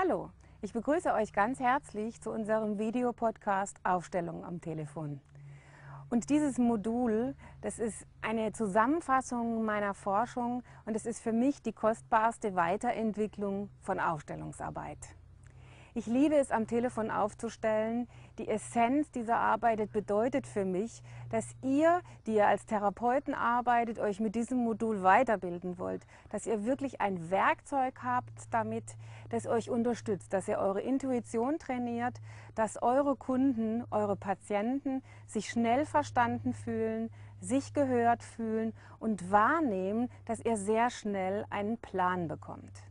Hallo, ich begrüße euch ganz herzlich zu unserem Videopodcast Aufstellung am Telefon. Und dieses Modul, das ist eine Zusammenfassung meiner Forschung und es ist für mich die kostbarste Weiterentwicklung von Aufstellungsarbeit. Ich liebe es, am Telefon aufzustellen. Die Essenz dieser Arbeit bedeutet für mich, dass ihr, die ihr als Therapeuten arbeitet, euch mit diesem Modul weiterbilden wollt, dass ihr wirklich ein Werkzeug habt damit, das euch unterstützt, dass ihr eure Intuition trainiert, dass eure Kunden, eure Patienten sich schnell verstanden fühlen, sich gehört fühlen und wahrnehmen, dass ihr sehr schnell einen Plan bekommt.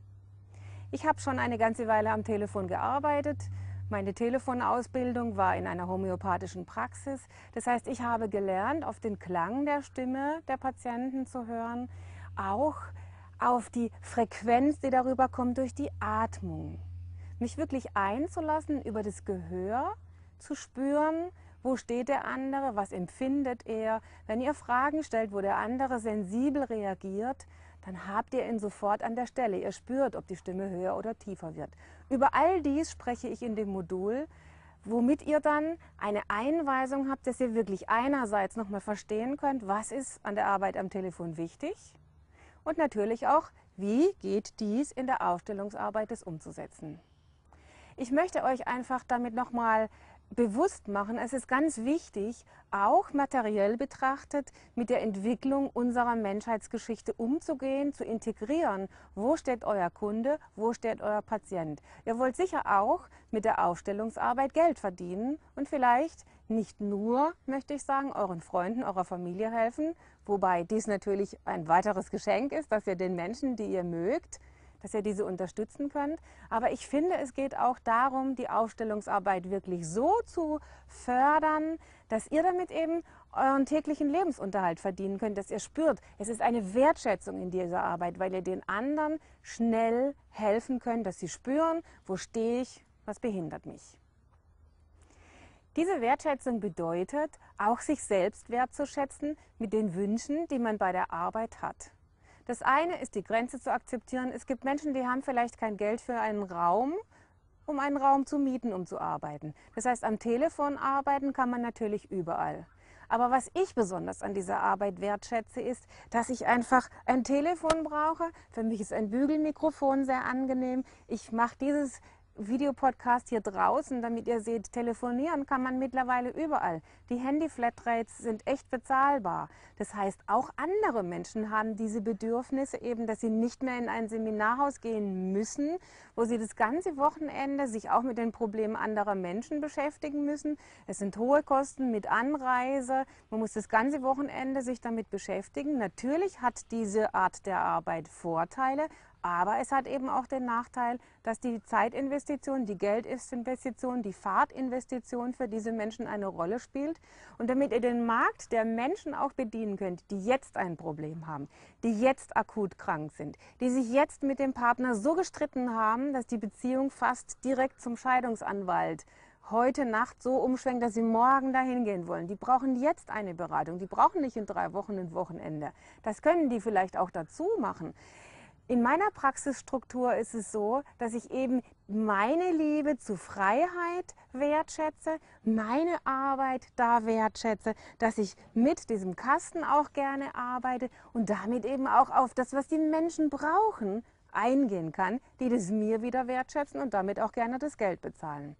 Ich habe schon eine ganze Weile am Telefon gearbeitet. Meine Telefonausbildung war in einer homöopathischen Praxis. Das heißt, ich habe gelernt, auf den Klang der Stimme der Patienten zu hören, auch auf die Frequenz, die darüber kommt durch die Atmung. Mich wirklich einzulassen, über das Gehör zu spüren, wo steht der andere, was empfindet er. Wenn ihr Fragen stellt, wo der andere sensibel reagiert, dann habt ihr ihn sofort an der Stelle. Ihr spürt, ob die Stimme höher oder tiefer wird. Über all dies spreche ich in dem Modul, womit ihr dann eine Einweisung habt, dass ihr wirklich einerseits nochmal verstehen könnt, was ist an der Arbeit am Telefon wichtig und natürlich auch, wie geht dies in der Aufstellungsarbeit des umzusetzen. Ich möchte euch einfach damit nochmal bewusst machen. Es ist ganz wichtig, auch materiell betrachtet, mit der Entwicklung unserer Menschheitsgeschichte umzugehen, zu integrieren. Wo steht euer Kunde? Wo steht euer Patient? Ihr wollt sicher auch mit der Aufstellungsarbeit Geld verdienen und vielleicht nicht nur, möchte ich sagen, euren Freunden, eurer Familie helfen, wobei dies natürlich ein weiteres Geschenk ist, dass ihr den Menschen, die ihr mögt, dass ihr diese unterstützen könnt. Aber ich finde, es geht auch darum, die Aufstellungsarbeit wirklich so zu fördern, dass ihr damit eben euren täglichen Lebensunterhalt verdienen könnt, dass ihr spürt, es ist eine Wertschätzung in dieser Arbeit, weil ihr den anderen schnell helfen könnt, dass sie spüren, wo stehe ich, was behindert mich. Diese Wertschätzung bedeutet, auch sich selbst wertzuschätzen mit den Wünschen, die man bei der Arbeit hat. Das eine ist die Grenze zu akzeptieren. Es gibt Menschen, die haben vielleicht kein Geld für einen Raum, um einen Raum zu mieten, um zu arbeiten. Das heißt, am Telefon arbeiten kann man natürlich überall. Aber was ich besonders an dieser Arbeit wertschätze, ist, dass ich einfach ein Telefon brauche. Für mich ist ein Bügelmikrofon sehr angenehm. Ich mache dieses Videopodcast hier draußen, damit ihr seht, telefonieren kann man mittlerweile überall. Die Handy-Flatrates sind echt bezahlbar. Das heißt, auch andere Menschen haben diese Bedürfnisse eben, dass sie nicht mehr in ein Seminarhaus gehen müssen, wo sie das ganze Wochenende sich auch mit den Problemen anderer Menschen beschäftigen müssen. Es sind hohe Kosten mit Anreise. Man muss das ganze Wochenende sich damit beschäftigen. Natürlich hat diese Art der Arbeit Vorteile, aber es hat eben auch den Nachteil, dass die Zeitinvestition, die Geldinvestition, die Fahrtinvestition für diese Menschen eine Rolle spielt. Und damit ihr den Markt der Menschen auch bedienen könnt, die jetzt ein Problem haben, die jetzt akut krank sind, die sich jetzt mit dem Partner so gestritten haben, dass die Beziehung fast direkt zum Scheidungsanwalt heute Nacht so umschwenkt, dass sie morgen dahin gehen wollen. Die brauchen jetzt eine Beratung. Die brauchen nicht in drei Wochen ein Wochenende. Das können die vielleicht auch dazu machen. In meiner Praxisstruktur ist es so, dass ich eben meine Liebe zu Freiheit wertschätze, meine Arbeit da wertschätze, dass ich mit diesem Kasten auch gerne arbeite und damit eben auch auf das, was die Menschen brauchen, eingehen kann, die das mir wieder wertschätzen und damit auch gerne das Geld bezahlen.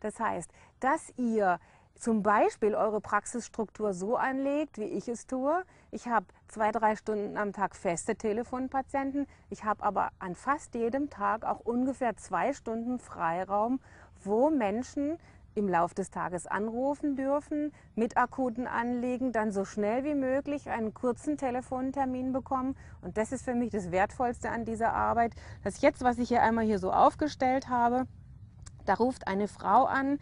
Das heißt, dass ihr zum Beispiel eure Praxisstruktur so anlegt, wie ich es tue. Ich habe zwei, drei Stunden am Tag feste Telefonpatienten. Ich habe aber an fast jedem Tag auch ungefähr zwei Stunden Freiraum, wo Menschen im Laufe des Tages anrufen dürfen, mit akuten Anliegen dann so schnell wie möglich einen kurzen Telefontermin bekommen. Und das ist für mich das Wertvollste an dieser Arbeit, dass jetzt, was ich hier einmal hier so aufgestellt habe, da ruft eine Frau an,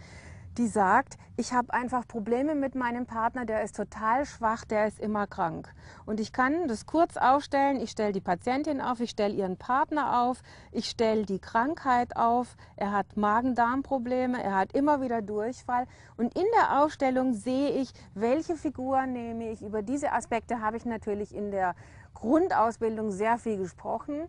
die sagt, ich habe einfach Probleme mit meinem Partner, der ist total schwach, der ist immer krank. Und ich kann das kurz aufstellen, ich stelle die Patientin auf, ich stelle ihren Partner auf, ich stelle die Krankheit auf, er hat Magen-Darm-Probleme, er hat immer wieder Durchfall. Und in der Aufstellung sehe ich, welche Figur nehme ich. Über diese Aspekte habe ich natürlich in der Grundausbildung sehr viel gesprochen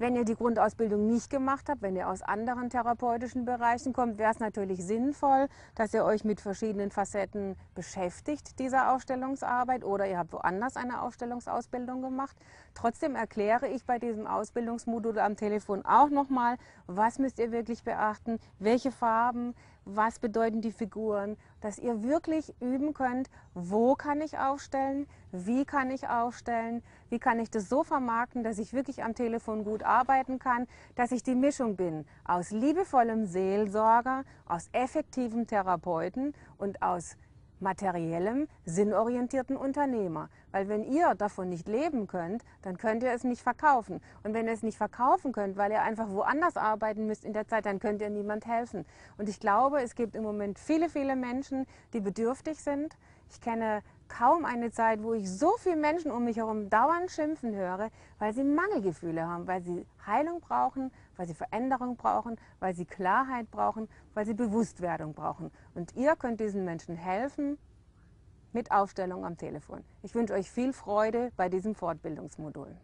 Wenn ihr die Grundausbildung nicht gemacht habt, wenn ihr aus anderen therapeutischen Bereichen kommt, wäre es natürlich sinnvoll, dass ihr euch mit verschiedenen Facetten beschäftigt dieser Ausstellungsarbeit oder ihr habt woanders eine Ausstellungsausbildung gemacht. Trotzdem erkläre ich bei diesem Ausbildungsmodul am Telefon auch nochmal, was müsst ihr wirklich beachten, welche Farben, was bedeuten die Figuren, dass ihr wirklich üben könnt, wo kann ich aufstellen, wie kann ich aufstellen, wie kann ich das so vermarkten, dass ich wirklich am Telefon gut arbeiten kann, dass ich die Mischung bin aus liebevollem Seelsorger, aus effektivem Therapeuten und aus materiellem, sinnorientierten Unternehmer. Weil wenn ihr davon nicht leben könnt, dann könnt ihr es nicht verkaufen. Und wenn ihr es nicht verkaufen könnt, weil ihr einfach woanders arbeiten müsst in der Zeit, dann könnt ihr niemand helfen. Und ich glaube, es gibt im Moment viele, viele Menschen, die bedürftig sind. Ich kenne kaum eine Zeit, wo ich so viele Menschen um mich herum dauernd schimpfen höre, weil sie Mangelgefühle haben, weil sie Heilung brauchen, weil sie Veränderung brauchen, weil sie Klarheit brauchen, weil sie Bewusstwerdung brauchen. Und ihr könnt diesen Menschen helfen mit Aufstellung am Telefon. Ich wünsche euch viel Freude bei diesem Fortbildungsmodul.